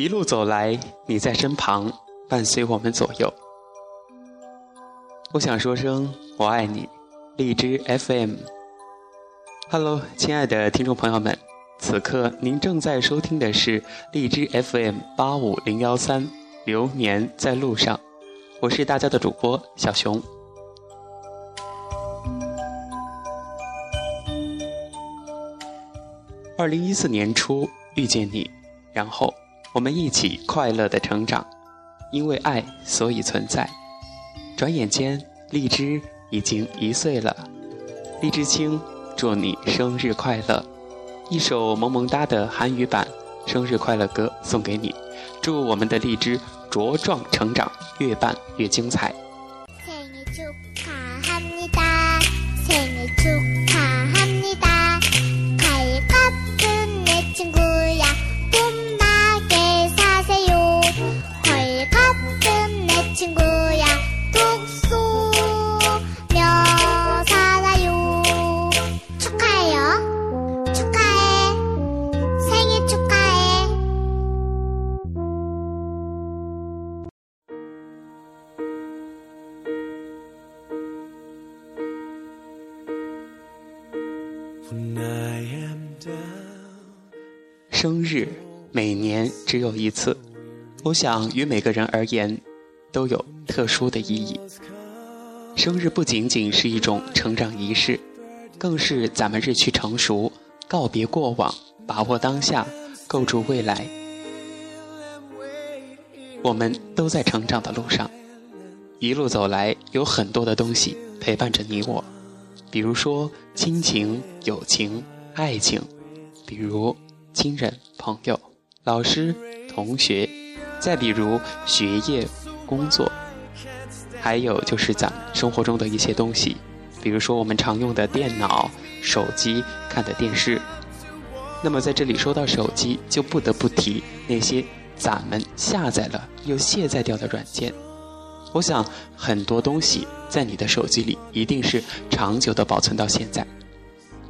一路走来，你在身旁，伴随我们左右。我想说声我爱你，荔枝 FM。Hello，亲爱的听众朋友们，此刻您正在收听的是荔枝 FM 八五零幺三，流年在路上，我是大家的主播小熊。二零一四年初遇见你，然后。我们一起快乐的成长，因为爱，所以存在。转眼间，荔枝已经一岁了。荔枝青，祝你生日快乐！一首萌萌哒的韩语版生日快乐歌送给你，祝我们的荔枝茁壮成长，越办越精彩。生日每年只有一次，我想与每个人而言都有特殊的意义。生日不仅仅是一种成长仪式，更是咱们日趋成熟、告别过往、把握当下、构筑未来。我们都在成长的路上，一路走来，有很多的东西陪伴着你我，比如说亲情、友情、爱情，比如。亲人、朋友、老师、同学，再比如学业、工作，还有就是咱生活中的一些东西，比如说我们常用的电脑、手机、看的电视。那么在这里说到手机，就不得不提那些咱们下载了又卸载掉的软件。我想很多东西在你的手机里一定是长久的保存到现在。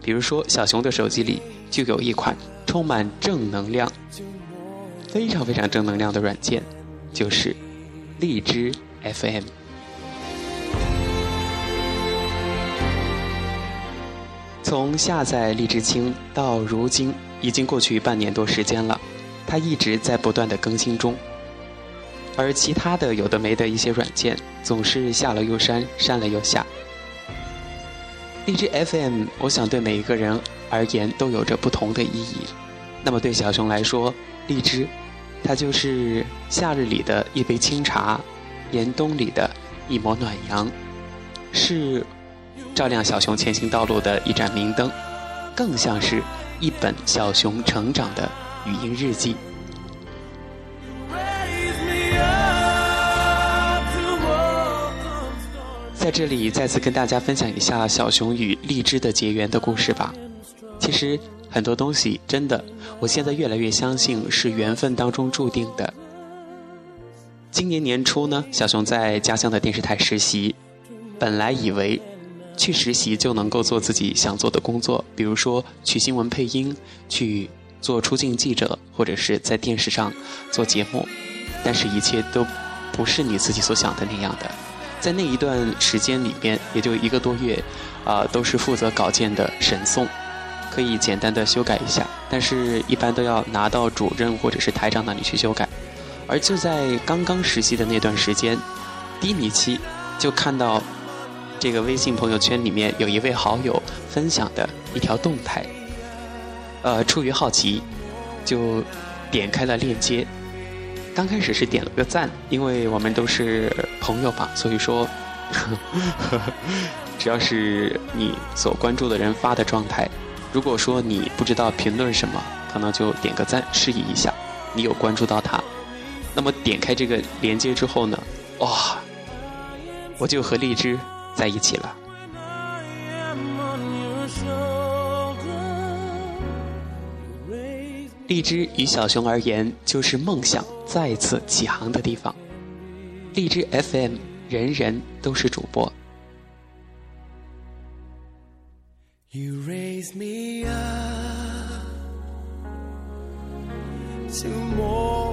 比如说小熊的手机里就有一款。充满正能量、非常非常正能量的软件，就是荔枝 FM。从下载荔枝青到如今，已经过去半年多时间了，它一直在不断的更新中。而其他的有的没的一些软件，总是下了又删，删了又下。荔枝 FM，我想对每一个人而言都有着不同的意义。那么对小熊来说，荔枝，它就是夏日里的一杯清茶，严冬里的一抹暖阳，是照亮小熊前行道路的一盏明灯，更像是一本小熊成长的语音日记。在这里再次跟大家分享一下小熊与荔枝的结缘的故事吧。其实。很多东西真的，我现在越来越相信是缘分当中注定的。今年年初呢，小熊在家乡的电视台实习，本来以为去实习就能够做自己想做的工作，比如说去新闻配音、去做出镜记者，或者是在电视上做节目，但是一切都不是你自己所想的那样的。在那一段时间里边，也就一个多月，啊，都是负责稿件的审送。可以简单的修改一下，但是一般都要拿到主任或者是台长那里去修改。而就在刚刚实习的那段时间，低迷期，就看到这个微信朋友圈里面有一位好友分享的一条动态，呃，出于好奇，就点开了链接。刚开始是点了个赞，因为我们都是朋友吧，所以说，呵 呵只要是你所关注的人发的状态。如果说你不知道评论什么，可能就点个赞，示意一下你有关注到他。那么点开这个连接之后呢，哇，我就和荔枝在一起了。荔枝与小熊而言，就是梦想再次起航的地方。荔枝 FM，人人都是主播。You raise me up to more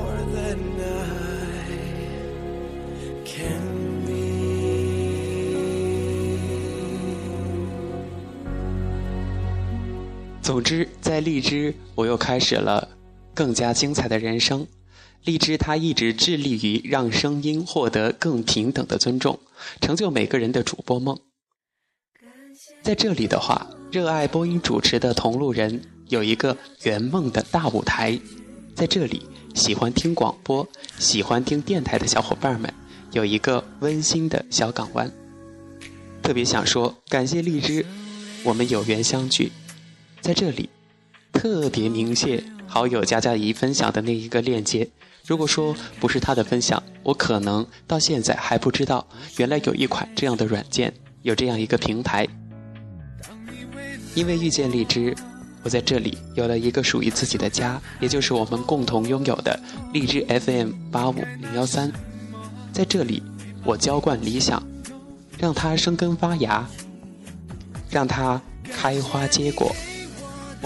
总之，在荔枝，我又开始了更加精彩的人生。荔枝它一直致力于让声音获得更平等的尊重，成就每个人的主播梦。在这里的话，热爱播音主持的同路人有一个圆梦的大舞台。在这里，喜欢听广播、喜欢听电台的小伙伴们有一个温馨的小港湾。特别想说，感谢荔枝，我们有缘相聚。在这里，特别鸣谢好友佳佳怡分享的那一个链接。如果说不是她的分享，我可能到现在还不知道，原来有一款这样的软件，有这样一个平台。因为遇见荔枝，我在这里有了一个属于自己的家，也就是我们共同拥有的荔枝 FM 八五零幺三。在这里，我浇灌理想，让它生根发芽，让它开花结果。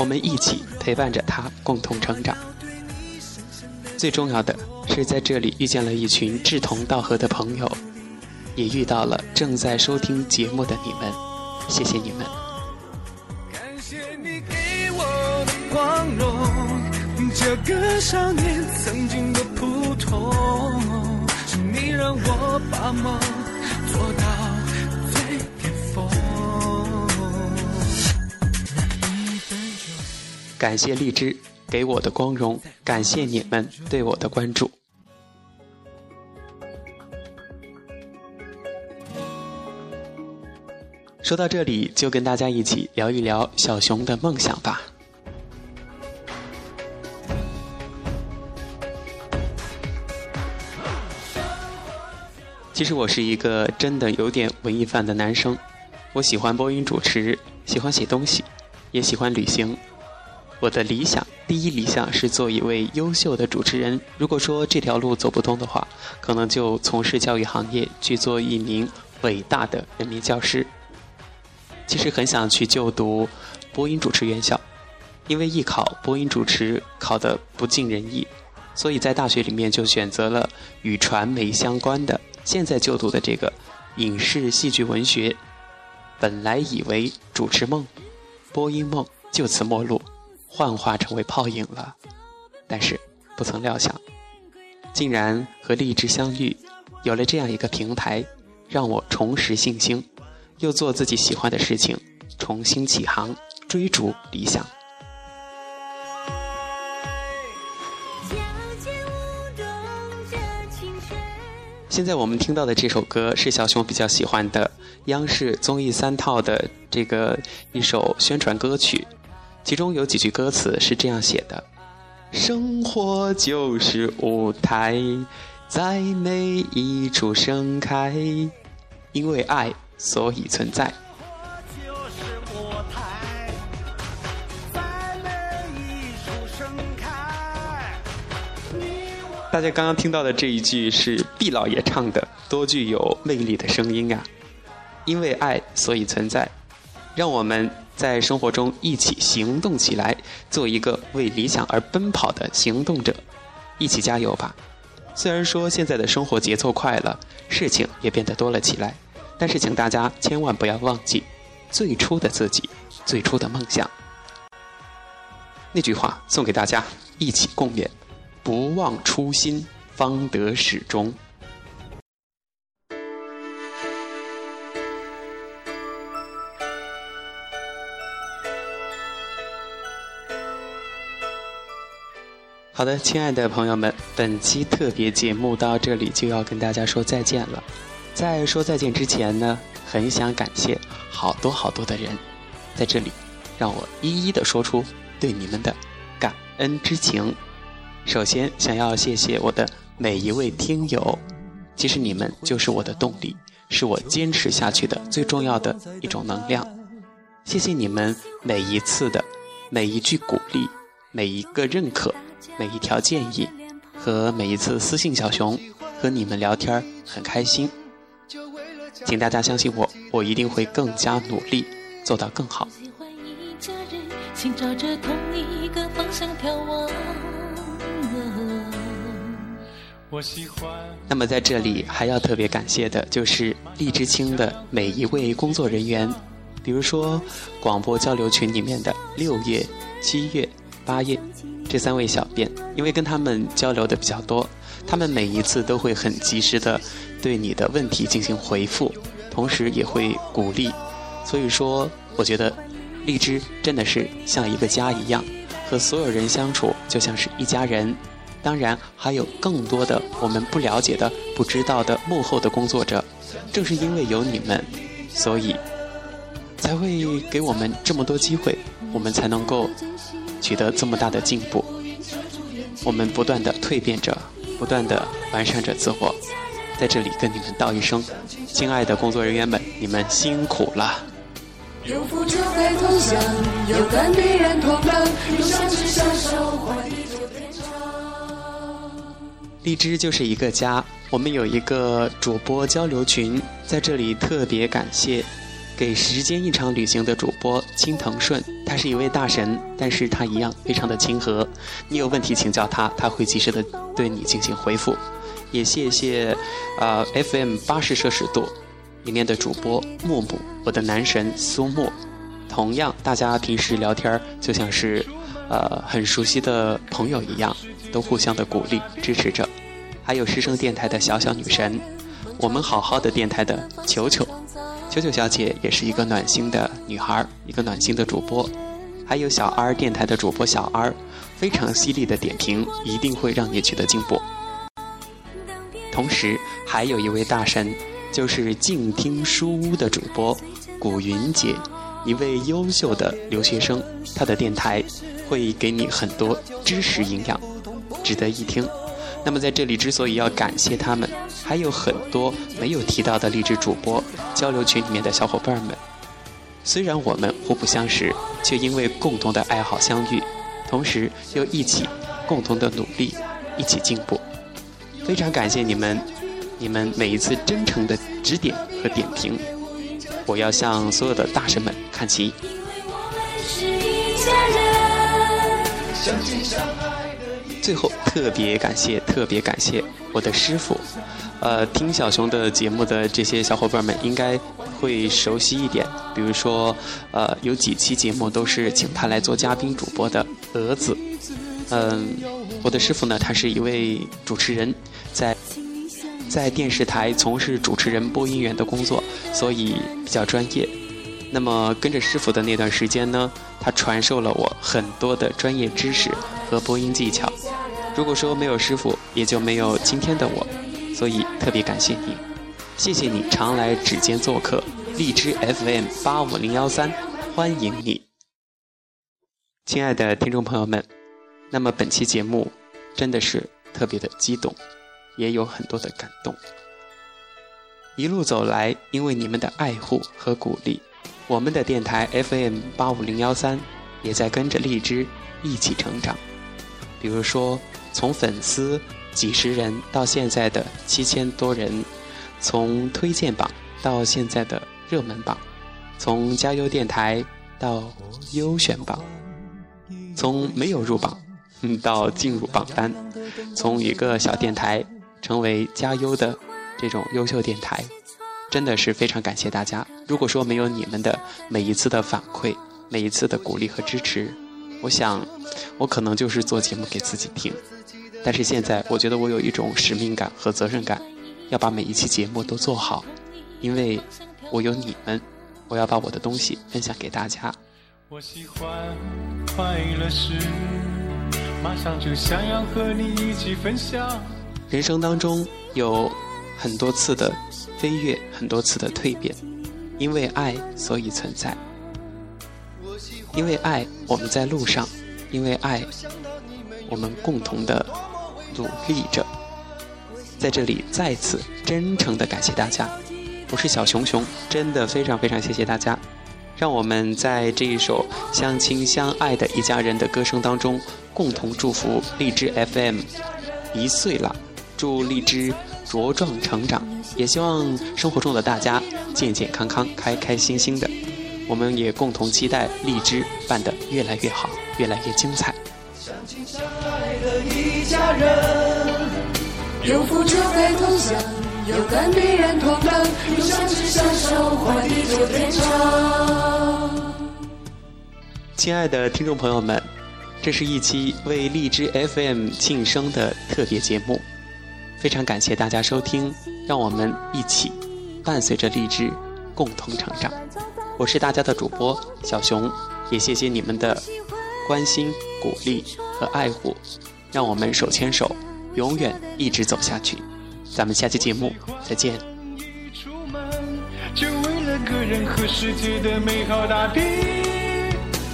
我们一起陪伴着他共同成长。最重要的是在这里遇见了一群志同道合的朋友，也遇到了正在收听节目的你们，谢谢你们。感谢你给我的光荣，这个少年曾经的普通，是你让我把梦做到。感谢荔枝给我的光荣，感谢你们对我的关注。说到这里，就跟大家一起聊一聊小熊的梦想吧。其实我是一个真的有点文艺范的男生，我喜欢播音主持，喜欢写东西，也喜欢旅行。我的理想，第一理想是做一位优秀的主持人。如果说这条路走不通的话，可能就从事教育行业，去做一名伟大的人民教师。其实很想去就读播音主持院校，因为艺考播音主持考得不尽人意，所以在大学里面就选择了与传媒相关的，现在就读的这个影视戏剧文学。本来以为主持梦、播音梦就此陌路。幻化成为泡影了，但是不曾料想，竟然和荔枝相遇，有了这样一个平台，让我重拾信心，又做自己喜欢的事情，重新起航，追逐理想。现在我们听到的这首歌是小熊比较喜欢的央视综艺三套的这个一首宣传歌曲。其中有几句歌词是这样写的：“生活就是舞台，在每一处盛开，因为爱所以存在。”大家刚刚听到的这一句是毕老爷唱的，多具有魅力的声音啊！因为爱所以存在，让我们。在生活中一起行动起来，做一个为理想而奔跑的行动者，一起加油吧！虽然说现在的生活节奏快了，事情也变得多了起来，但是请大家千万不要忘记最初的自己，最初的梦想。那句话送给大家，一起共勉：不忘初心，方得始终。好的，亲爱的朋友们，本期特别节目到这里就要跟大家说再见了。在说再见之前呢，很想感谢好多好多的人，在这里，让我一一的说出对你们的感恩之情。首先，想要谢谢我的每一位听友，其实你们就是我的动力，是我坚持下去的最重要的一种能量。谢谢你们每一次的每一句鼓励，每一个认可。每一条建议和每一次私信小熊和你们聊天很开心，请大家相信我，我一定会更加努力做到更好。请朝着同一个方向眺望。那么在这里还要特别感谢的就是荔枝青的每一位工作人员，比如说广播交流群里面的六月、七月、八月这三位小编，因为跟他们交流的比较多，他们每一次都会很及时的对你的问题进行回复，同时也会鼓励。所以说，我觉得荔枝真的是像一个家一样，和所有人相处就像是一家人。当然，还有更多的我们不了解的、不知道的幕后的工作者。正是因为有你们，所以才会给我们这么多机会，我们才能够取得这么大的进步。我们不断的蜕变着，不断的完善着自我。在这里跟你们道一声，亲爱的工作人员们，你们辛苦了。有福就该同享，有甘必然同当，有相知相守，天长。荔枝就是一个家，我们有一个主播交流群，在这里特别感谢给时间一场旅行的主播青藤顺，他是一位大神，但是他一样非常的亲和，你有问题请教他，他会及时的对你进行回复。也谢谢，呃，FM 八十摄氏度里面的主播木木，我的男神苏木。同样，大家平时聊天就像是，呃，很熟悉的朋友一样，都互相的鼓励支持着。还有师生电台的小小女神，我们好好的电台的球球，九九小姐也是一个暖心的女孩，一个暖心的主播。还有小 R 电台的主播小 R，非常犀利的点评，一定会让你取得进步。同时，还有一位大神，就是静听书屋的主播古云姐，一位优秀的留学生。她的电台会给你很多知识营养，值得一听。那么在这里，之所以要感谢他们，还有很多没有提到的励志主播交流群里面的小伙伴们。虽然我们互不相识，却因为共同的爱好相遇，同时又一起共同的努力，一起进步。非常感谢你们，你们每一次真诚的指点和点评，我要向所有的大神们看齐。最后特别感谢，特别感谢我的师傅。呃，听小熊的节目的这些小伙伴们应该会熟悉一点，比如说，呃，有几期节目都是请他来做嘉宾主播的蛾子。嗯，我的师傅呢，他是一位主持人。在在电视台从事主持人、播音员的工作，所以比较专业。那么跟着师傅的那段时间呢，他传授了我很多的专业知识和播音技巧。如果说没有师傅，也就没有今天的我，所以特别感谢你，谢谢你常来指尖做客，荔枝 FM 八五零幺三，欢迎你，亲爱的听众朋友们。那么本期节目真的是特别的激动。也有很多的感动。一路走来，因为你们的爱护和鼓励，我们的电台 FM 八五零幺三也在跟着荔枝一起成长。比如说，从粉丝几十人到现在的七千多人，从推荐榜到现在的热门榜，从加油电台到优选榜，从没有入榜到进入榜单，从一个小电台。成为加优的这种优秀电台，真的是非常感谢大家。如果说没有你们的每一次的反馈、每一次的鼓励和支持，我想我可能就是做节目给自己听。但是现在，我觉得我有一种使命感和责任感，要把每一期节目都做好，因为我有你们，我要把我的东西分享给大家。我喜欢快乐时，马上就想要和你一起分享。人生当中有很多次的飞跃，很多次的蜕变，因为爱，所以存在；因为爱，我们在路上；因为爱，我们共同的努力着。在这里，再次真诚的感谢大家。我是小熊熊，真的非常非常谢谢大家。让我们在这一首相亲相爱的一家人的歌声当中，共同祝福荔枝 FM 一岁了。祝荔枝茁壮成长，也希望生活中的大家健健康康、开开心心的。我们也共同期待荔枝办得越来越好，越来越精彩。相亲相爱的一家人，有福就该同享，有难必然同当，有相知相守，换地久天长。亲爱的听众朋友们，这是一期为荔枝 FM 庆生的特别节目，非常感谢大家收听，让我们一起伴随着荔枝共同成长。我是大家的主播小熊，也谢谢你们的关心、鼓励和爱护，让我们手牵手，永远一直走下去。咱们下期节目再见。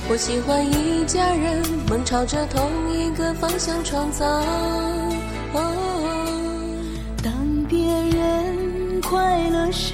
我喜欢一家人，梦朝着同一个方向创造。当别人快乐时，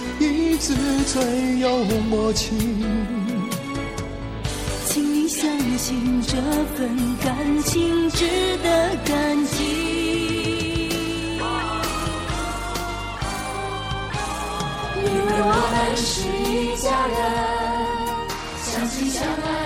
一直最有默契。请你相信这份感情值得感激。因为我们是一家人。相亲相爱